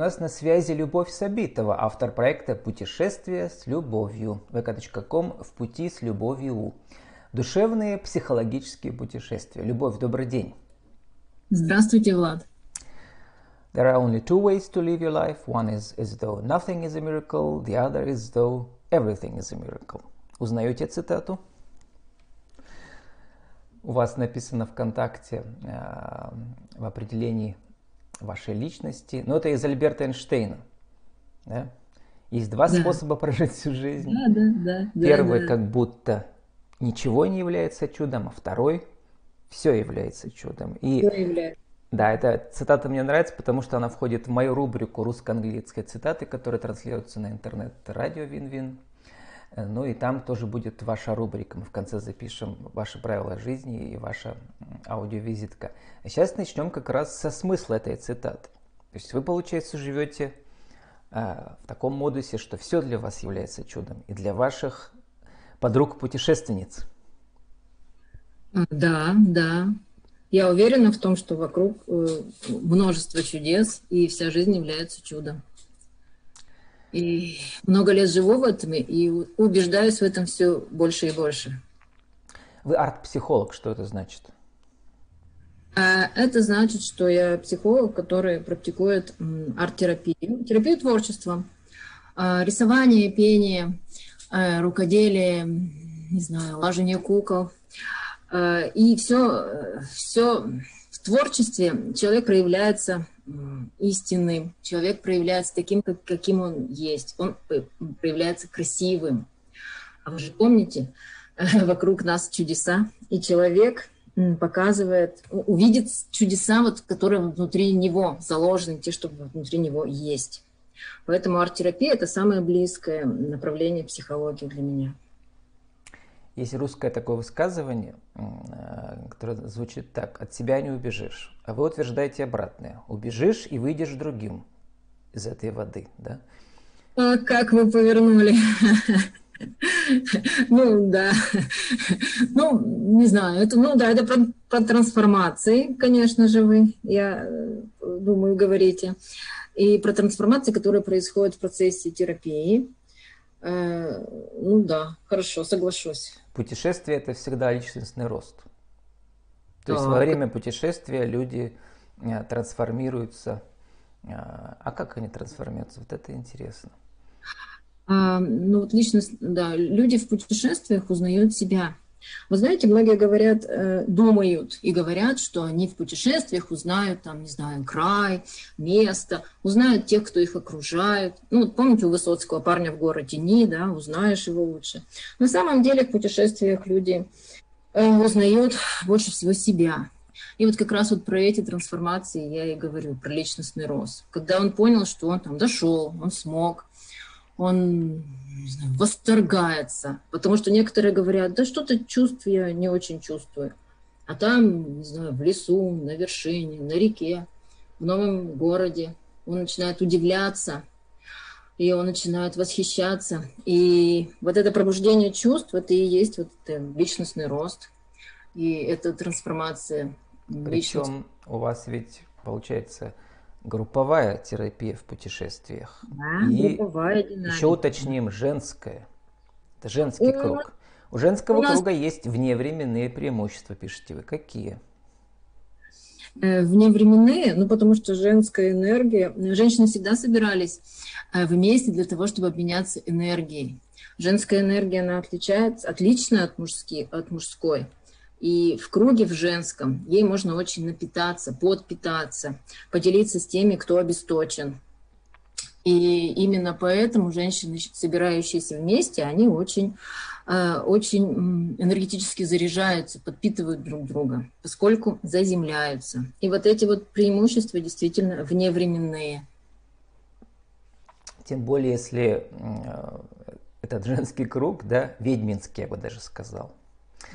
нас на связи Любовь Сабитова, автор проекта «Путешествие с любовью» vk.com в пути с любовью. Душевные психологические путешествия. Любовь, добрый день. Здравствуйте, Влад. There are only two ways to live your life. One is as though nothing is a miracle, the other is though everything is a miracle. Узнаете цитату? У вас написано ВКонтакте э, в определении вашей личности. Но это из Альберта Эйнштейна. Да? Есть два да. способа прожить всю жизнь. Да, да, да. Первый да, как будто ничего не является чудом, а второй все является чудом. И все является. Да, эта цитата мне нравится, потому что она входит в мою рубрику русско-английской цитаты, которая транслируется на интернет-радио Вин-Вин. Э, ну и там тоже будет ваша рубрика. Мы в конце запишем ваши правила жизни и ваша аудиовизитка. А сейчас начнем как раз со смысла этой цитаты. То есть вы, получается, живете э, в таком модусе, что все для вас является чудом. И для ваших подруг-путешественниц. Да, да. Я уверена в том, что вокруг э, множество чудес, и вся жизнь является чудом. И много лет живу в этом и убеждаюсь в этом все больше и больше. Вы арт-психолог, что это значит? А, это значит, что я психолог, который практикует арт-терапию, терапию творчества, а, рисование, пение, а, рукоделие, не знаю, лажение кукол. И все, все в творчестве человек проявляется истинным, человек проявляется таким, как, каким он есть, он проявляется красивым. А вы же помните, вокруг нас чудеса, и человек показывает, увидит чудеса, вот, которые внутри него заложены, те, что внутри него есть. Поэтому арт-терапия – это самое близкое направление психологии для меня. Есть русское такое высказывание, э, которое звучит так. От себя не убежишь. А вы утверждаете обратное. Убежишь и выйдешь другим из этой воды. Да? А как вы повернули? Ну, да. Ну, не знаю. Это, ну, да, это про, про трансформации, конечно же, вы, я э, думаю, говорите. И про трансформации, которые происходят в процессе терапии. Э, ну да, хорошо, соглашусь. Путешествие это всегда личностный рост. То есть во время путешествия люди э, трансформируются. Э, а как они трансформируются? Вот это интересно. А, ну вот личность, да, люди в путешествиях узнают себя. Вы знаете, многие говорят, э, думают и говорят, что они в путешествиях узнают, там, не знаю, край, место, узнают тех, кто их окружает. Ну, вот помните у Высоцкого парня в городе Ни, да, узнаешь его лучше. На самом деле в путешествиях люди э, узнают больше всего себя. И вот как раз вот про эти трансформации я и говорю, про личностный рост. Когда он понял, что он там дошел, он смог, он знаю, восторгается, потому что некоторые говорят, да что-то чувств я не очень чувствую. А там, не знаю, в лесу, на вершине, на реке, в новом городе он начинает удивляться, и он начинает восхищаться. И вот это пробуждение чувств, это и есть вот это личностный рост, и это трансформация Причем личности. у вас ведь, получается, групповая терапия в путешествиях. Да, и групповая динамика. еще уточним, женская. Это женский ну, круг. У женского нас... круга есть вневременные преимущества, пишите вы. Какие? Э, вневременные, ну потому что женская энергия, женщины всегда собирались э, вместе для того, чтобы обменяться энергией. Женская энергия, она отличается, отлична от, мужски, от мужской. И в круге в женском ей можно очень напитаться, подпитаться, поделиться с теми, кто обесточен. И именно поэтому женщины, собирающиеся вместе, они очень, э, очень энергетически заряжаются, подпитывают друг друга, поскольку заземляются. И вот эти вот преимущества действительно вневременные. Тем более, если э, этот женский круг, да, ведьминский, я бы даже сказал,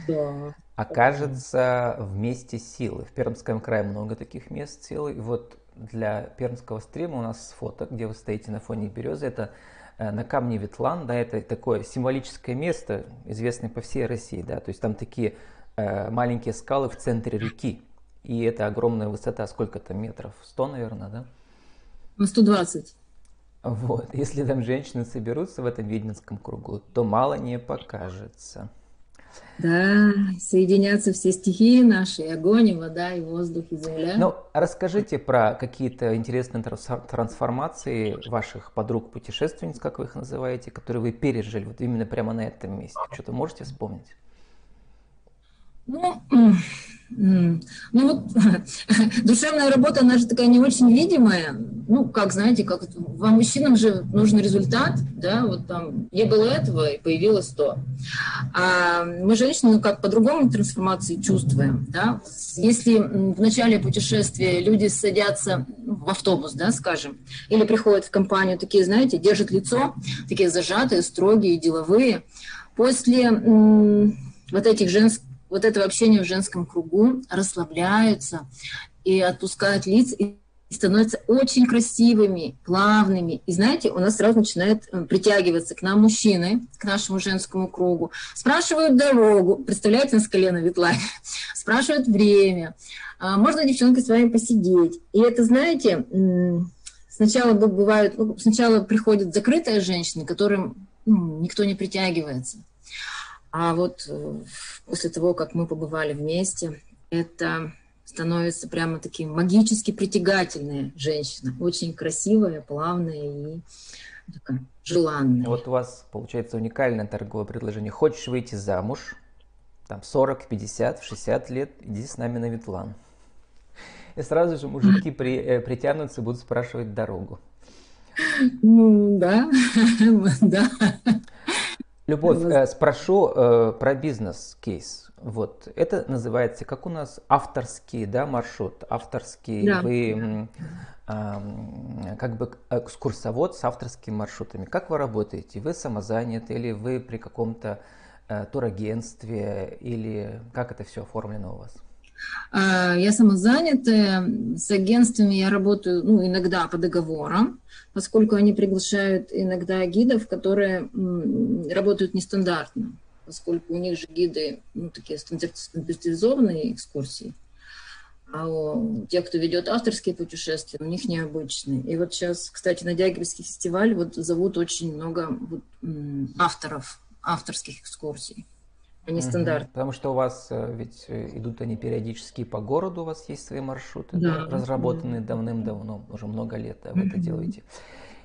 да. окажется в месте силы. В Пермском крае много таких мест силы. И вот для пермского стрима у нас фото, где вы стоите на фоне березы. Это э, на камне Ветлан, да, это такое символическое место, известное по всей России, да, то есть там такие э, маленькие скалы в центре реки, и это огромная высота, сколько то метров, 100, наверное, да? На 120. Вот. Если там женщины соберутся в этом ведьминском кругу, то мало не покажется. Да, соединятся все стихии наши, и огонь, и вода, и воздух, и земля. Ну, расскажите про какие-то интересные трансформации ваших подруг-путешественниц, как вы их называете, которые вы пережили вот именно прямо на этом месте. Что-то можете вспомнить? Ну, ну вот душевная работа, она же такая не очень видимая. Ну, как, знаете, как вам, мужчинам же нужен результат, да, вот там не было этого, и появилось то. А мы, женщины, ну, как по-другому трансформации чувствуем, да. Если в начале путешествия люди садятся в автобус, да, скажем, или приходят в компанию, такие, знаете, держат лицо, такие зажатые, строгие, деловые, после вот этих женских вот этого общения в женском кругу расслабляются и отпускают лиц, и становятся очень красивыми, плавными. И знаете, у нас сразу начинает э, притягиваться к нам мужчины, к нашему женскому кругу. Спрашивают дорогу, представляете, нас колено ветлами, спрашивают время, а можно девчонка с вами посидеть. И это, знаете, сначала бывают, ну, сначала приходят закрытые женщины, которым ну, никто не притягивается. А вот э, после того, как мы побывали вместе, это становится прямо таким магически притягательная женщина. Очень красивая, плавная и такая желанная. Вот у вас получается уникальное торговое предложение. Хочешь выйти замуж, там 40, 50, 60 лет, иди с нами на Ветлан. И сразу же мужики при, э, притянутся и будут спрашивать дорогу. Ну, да, да. Любовь, э, спрошу э, про бизнес-кейс. Вот это называется, как у нас авторский, да, маршрут, авторский. Да. Вы э, как бы экскурсовод с авторскими маршрутами. Как вы работаете? Вы самозанят или вы при каком-то э, турагентстве или как это все оформлено у вас? А, я самозанятая. С агентствами я работаю ну, иногда по договорам, поскольку они приглашают иногда гидов, которые работают нестандартно, поскольку у них же гиды ну, такие стандартизованные экскурсии. А у тех, кто ведет авторские путешествия, у них необычные. И вот сейчас, кстати, на Дягилевский фестиваль вот зовут очень много вот, авторов, авторских экскурсий они угу. стандартные. Потому что у вас э, ведь э, идут они периодически по городу, у вас есть свои маршруты, да, да, разработанные да. давным-давно, уже много лет вы угу. это делаете.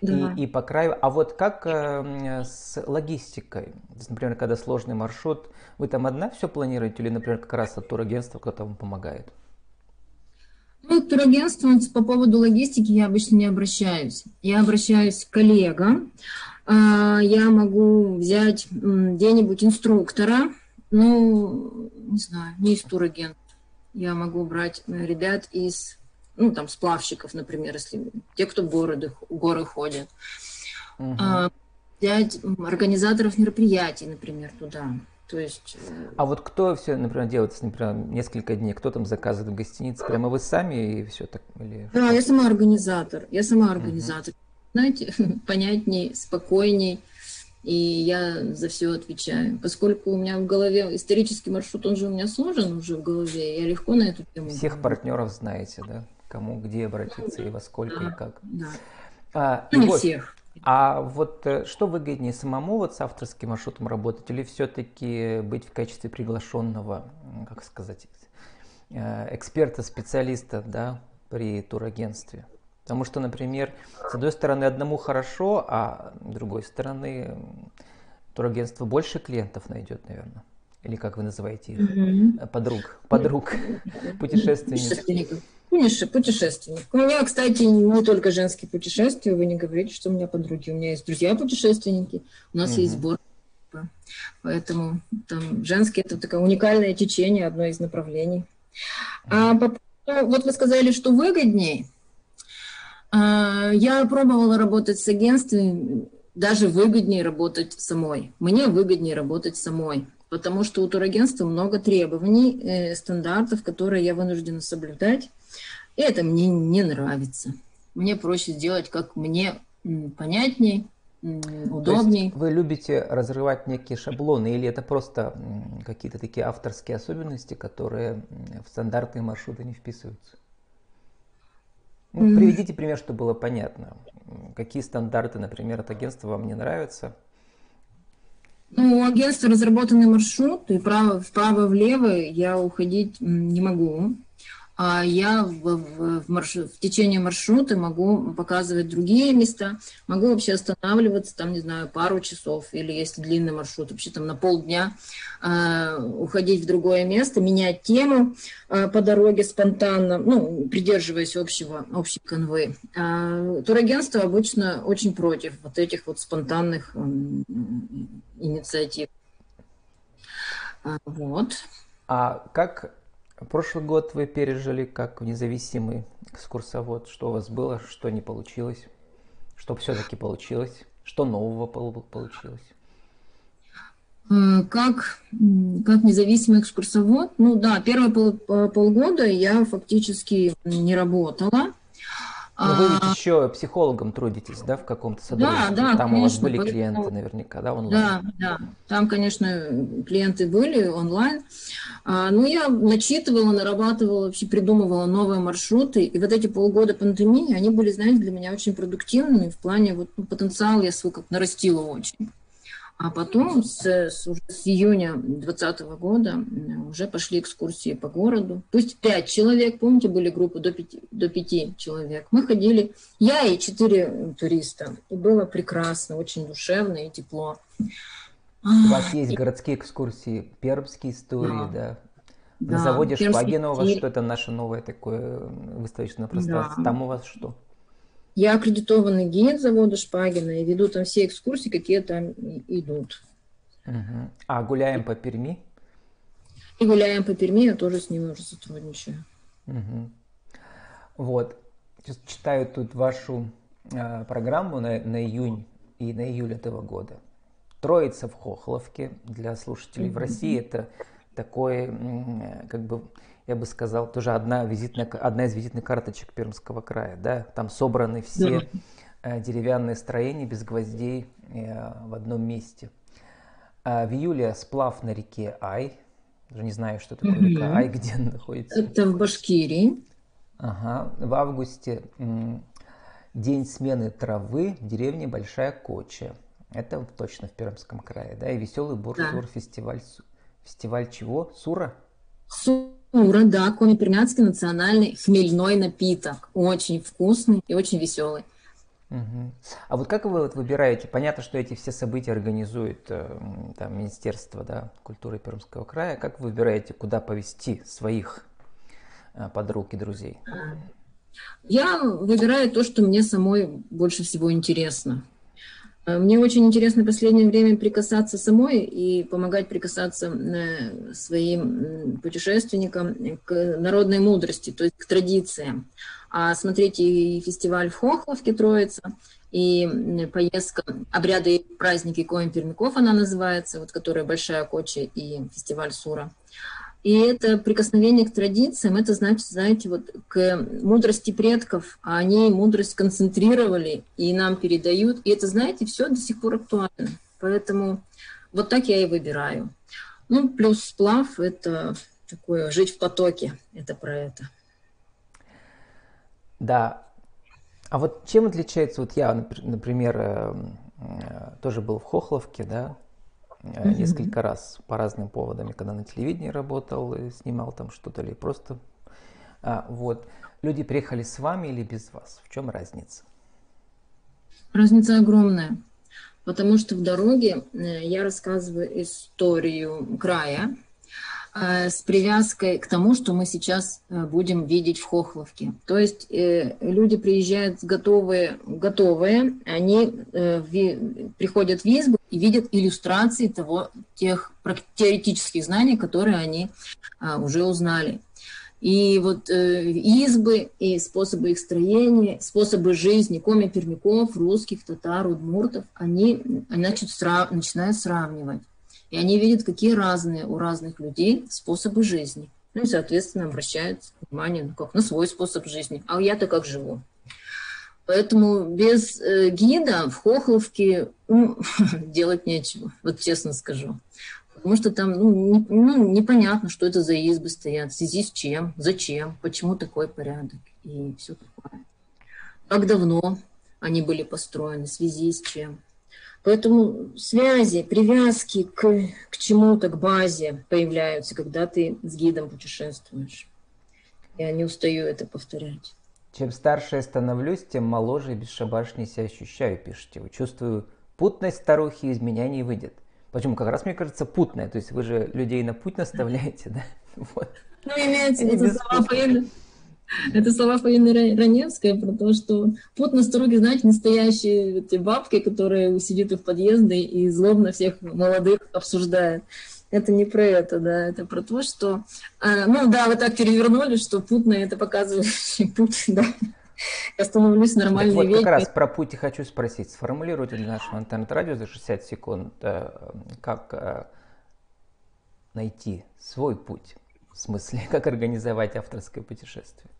Да. И, и по краю. А вот как э, с логистикой? Например, когда сложный маршрут, вы там одна все планируете или, например, как раз от турагентства кто-то вам помогает? Ну, к турагентству по поводу логистики я обычно не обращаюсь. Я обращаюсь к коллегам. А, я могу взять где-нибудь инструктора, ну, не знаю, не из турагент. Я могу брать э, ребят из, ну, там, сплавщиков, например, если те, кто города, горы ходят. Угу. А, взять организаторов мероприятий, например, туда. То есть... Э, а вот кто все, например, делает, например, несколько дней, кто там заказывает в гостинице? Прямо вы сами и все так? Или... Да, я сама организатор. Я сама организатор. Угу. Знаете, понятней, спокойней и я за все отвечаю. Поскольку у меня в голове исторический маршрут, он же у меня сложен уже в голове, я легко на эту тему. Всех партнеров знаете, да? Кому где обратиться и во сколько да, и как. Да. А, ну, не всех. А вот э, что выгоднее, самому вот с авторским маршрутом работать или все-таки быть в качестве приглашенного, как сказать, э, эксперта, специалиста, да, при турагентстве? Потому что, например, с одной стороны, одному хорошо, а с другой стороны, турагентство больше клиентов найдет, наверное. Или как вы называете их? Угу. Подруг, подруг, путешественников. Конечно, путешественник. У меня, кстати, не только женские путешествия. Вы не говорите, что у меня подруги. У меня есть друзья-путешественники. У нас угу. есть сбор. Поэтому там женские это такое уникальное течение, одно из направлений. А по, вот вы сказали, что выгоднее – я пробовала работать с агентствами, даже выгоднее работать самой. Мне выгоднее работать самой, потому что у турагентства много требований, э, стандартов, которые я вынуждена соблюдать. И это мне не нравится. Мне проще сделать, как мне понятней, удобней. вы любите разрывать некие шаблоны или это просто какие-то такие авторские особенности, которые в стандартные маршруты не вписываются? Ну, приведите пример, чтобы было понятно. Какие стандарты, например, от агентства вам не нравятся? Ну, у агентства разработанный маршрут, и вправо, вправо-влево я уходить не могу. А я в, в, в, маршрут, в течение маршрута могу показывать другие места, могу вообще останавливаться, там, не знаю, пару часов, или если длинный маршрут, вообще там на полдня э, уходить в другое место, менять тему э, по дороге спонтанно, ну, придерживаясь общего, общей конвы. А турагентство обычно очень против вот этих вот спонтанных э, инициатив. Вот. А как Прошлый год вы пережили как независимый экскурсовод. Что у вас было, что не получилось, что все-таки получилось, что нового получилось? Э, как, как независимый экскурсовод, ну да, первые пол, полгода я фактически не работала. Но вы ведь а, еще психологом трудитесь, да, в каком-то содружестве? Да, да, Там конечно, у вас были клиенты наверняка, да, онлайн? Да, да. Там, конечно, клиенты были онлайн. А, ну, я начитывала, нарабатывала, вообще придумывала новые маршруты. И вот эти полгода пандемии, они были, знаете, для меня очень продуктивными в плане вот ну, потенциал я свой как нарастила очень. А потом с, с, с июня 2020 года уже пошли экскурсии по городу. Пусть пять человек, помните, были группы до пяти, до пяти человек. Мы ходили, я и четыре туриста. И было прекрасно, очень душевно и тепло. У вас есть городские экскурсии, пермские истории, да? да. На заводе Шпагина у вас что это наше новое такое выставочное пространство? Да. Там у вас что? Я аккредитованный гид завода Шпагина и веду там все экскурсии, какие там идут. Угу. А гуляем по Перми? И гуляем по Перми, я тоже с ними уже сотрудничаю. Угу. Вот. Сейчас читаю тут вашу э, программу на, на июнь и на июль этого года. Троица в Хохловке для слушателей угу. в России это такой, как бы я бы сказал, тоже одна, визитная, одна из визитных карточек Пермского края. Да? Там собраны все да. деревянные строения без гвоздей э, в одном месте. А в июле сплав на реке Ай. Даже не знаю, что такое река Ай, где она находится. Это в Башкирии. Ага. В августе день смены травы в деревне Большая Коча. Это точно в Пермском крае, да, и веселый бурсур да. фестиваль. Фестиваль чего? Сура? Сура. Ура, да, коми-пермянский национальный хмельной напиток. Очень вкусный и очень веселый. Угу. А вот как вы вот выбираете? Понятно, что эти все события организует э, там, Министерство да, культуры Пермского края. Как вы выбираете, куда повести своих э, подруг и друзей? Я выбираю то, что мне самой больше всего интересно. Э, мне очень интересно в последнее время прикасаться самой и помогать прикасаться э, своим путешественникам к народной мудрости, то есть к традициям. А смотрите, и фестиваль в Хохловке Троица, и поездка «Обряды и праздники Коин Пермяков» она называется, вот которая «Большая Коча» и фестиваль Сура. И это прикосновение к традициям, это значит, знаете, вот к мудрости предков, а они мудрость концентрировали и нам передают. И это, знаете, все до сих пор актуально. Поэтому вот так я и выбираю. Ну, плюс сплав – это такое жить в потоке, это про это. Да. А вот чем отличается, вот я, например, э, э, тоже был в Хохловке, да, mm-hmm. несколько раз по разным поводам, когда на телевидении работал, снимал там что-то или просто. А, вот. Люди приехали с вами или без вас? В чем разница? Разница огромная. Потому что в дороге э, я рассказываю историю края, с привязкой к тому, что мы сейчас э, будем видеть в Хохловке. То есть э, люди приезжают готовые, готовые, они приходят в избу и видят иллюстрации того, тех теоретических знаний, которые они уже узнали. И вот э, избы и способы их строения, способы жизни коми-пермяков, русских, татар, удмуртов, они значит, срав, начинают сравнивать. И они видят, какие разные у разных людей способы жизни. Ну и, соответственно, обращают внимание ну, как, на свой способ жизни. А я-то как живу? Поэтому без э, гида в Хохловке ну, делать нечего, вот честно скажу. Потому что там ну, не, ну, непонятно, что это за избы стоят, в связи с чем, зачем, почему такой порядок и все такое. как давно они были построены, в связи с чем. Поэтому связи, привязки к, к чему-то, к базе появляются, когда ты с гидом путешествуешь. Я не устаю это повторять. Чем старше я становлюсь, тем моложе и бесшабашнее себя ощущаю, пишите вы. Чувствую путность старухи, из меня не выйдет. Почему? Как раз, мне кажется, путная. То есть вы же людей на путь наставляете, да? Вот. Ну, имеется в виду слова. Это слова Фаины Раневской про то, что путь на стороге, знаете, настоящие эти бабки, которые сидят в подъезде и злобно всех молодых обсуждают. Это не про это, да, это про то, что... А, ну да, вы так перевернули, что путно это показывающий путь, да. Я становлюсь нормальной так вот, как раз про путь и хочу спросить. Сформулируйте для нашего интернет-радио за 60 секунд, э, как э, найти свой путь. В смысле, как организовать авторское путешествие?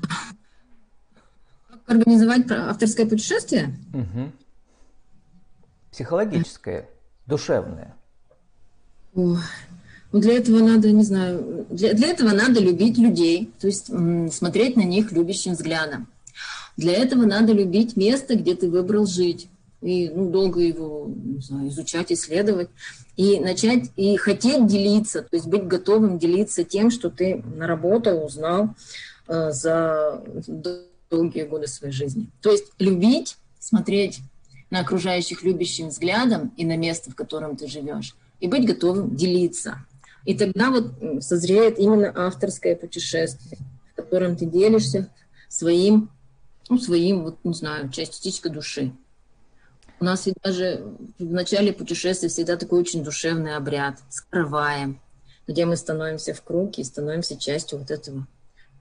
Как организовать авторское путешествие? Угу. Психологическое, душевное. Ну, для этого надо, не знаю, для, для этого надо любить людей, то есть смотреть на них любящим взглядом. Для этого надо любить место, где ты выбрал жить, и ну, долго его не знаю, изучать, исследовать, и начать и хотеть делиться, то есть быть готовым делиться тем, что ты наработал, узнал за долгие годы своей жизни. То есть любить, смотреть на окружающих любящим взглядом и на место, в котором ты живешь, и быть готовым делиться. И тогда вот созреет именно авторское путешествие, в котором ты делишься своим, ну, своим, вот, не знаю, частичкой души. У нас ведь даже в начале путешествия всегда такой очень душевный обряд, скрываем, где мы становимся в круг и становимся частью вот этого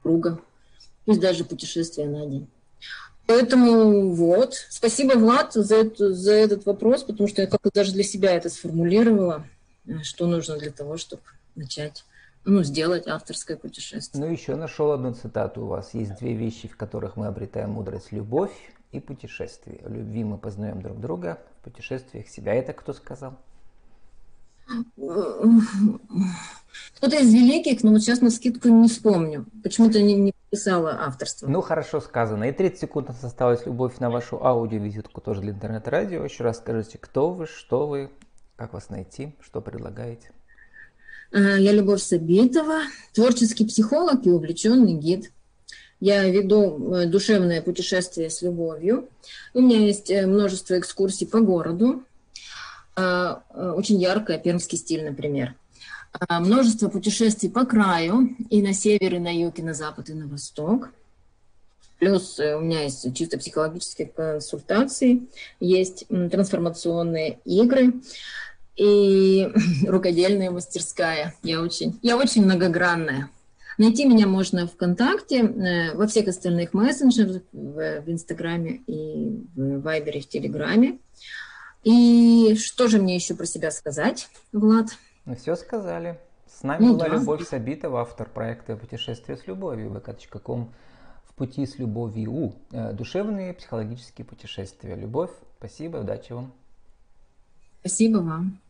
круга, пусть даже путешествия на день. Поэтому вот, спасибо, Влад, за, эту, за этот вопрос, потому что я как-то даже для себя это сформулировала. Что нужно для того, чтобы начать ну, сделать авторское путешествие. Ну, еще нашел одну цитату у вас. Есть две вещи, в которых мы обретаем мудрость. Любовь и путешествие. В любви мы познаем друг друга, в путешествиях себя. Это кто сказал? Кто-то из великих, но вот сейчас на скидку не вспомню. Почему-то не, не писала авторство. Ну, хорошо сказано. И 30 секунд осталось любовь на вашу аудиовизитку тоже для интернет-радио. Еще раз скажите, кто вы, что вы, как вас найти? Что предлагаете? Э, я Любовь Сабитова, творческий психолог и увлеченный гид. Я веду э, душевное путешествие с любовью. У меня есть э, множество экскурсий по городу. Очень яркое пермский стиль, например. Множество путешествий по краю, и на север, и на юг, и на запад, и на восток. Плюс у меня есть чисто психологические консультации, есть трансформационные игры и рукодельная мастерская. Я очень, я очень многогранная. Найти меня можно ВКонтакте, э, во всех остальных мессенджерах, в, в Инстаграме и в Вайбере, в Телеграме. И что же мне еще про себя сказать, Влад? Ну, все сказали. С нами ну, была да. Любовь Сабитова, автор проекта «Путешествие с любовью» vk.com в пути с любовью. Э, душевные психологические путешествия. Любовь, спасибо, удачи вам. Спасибо вам.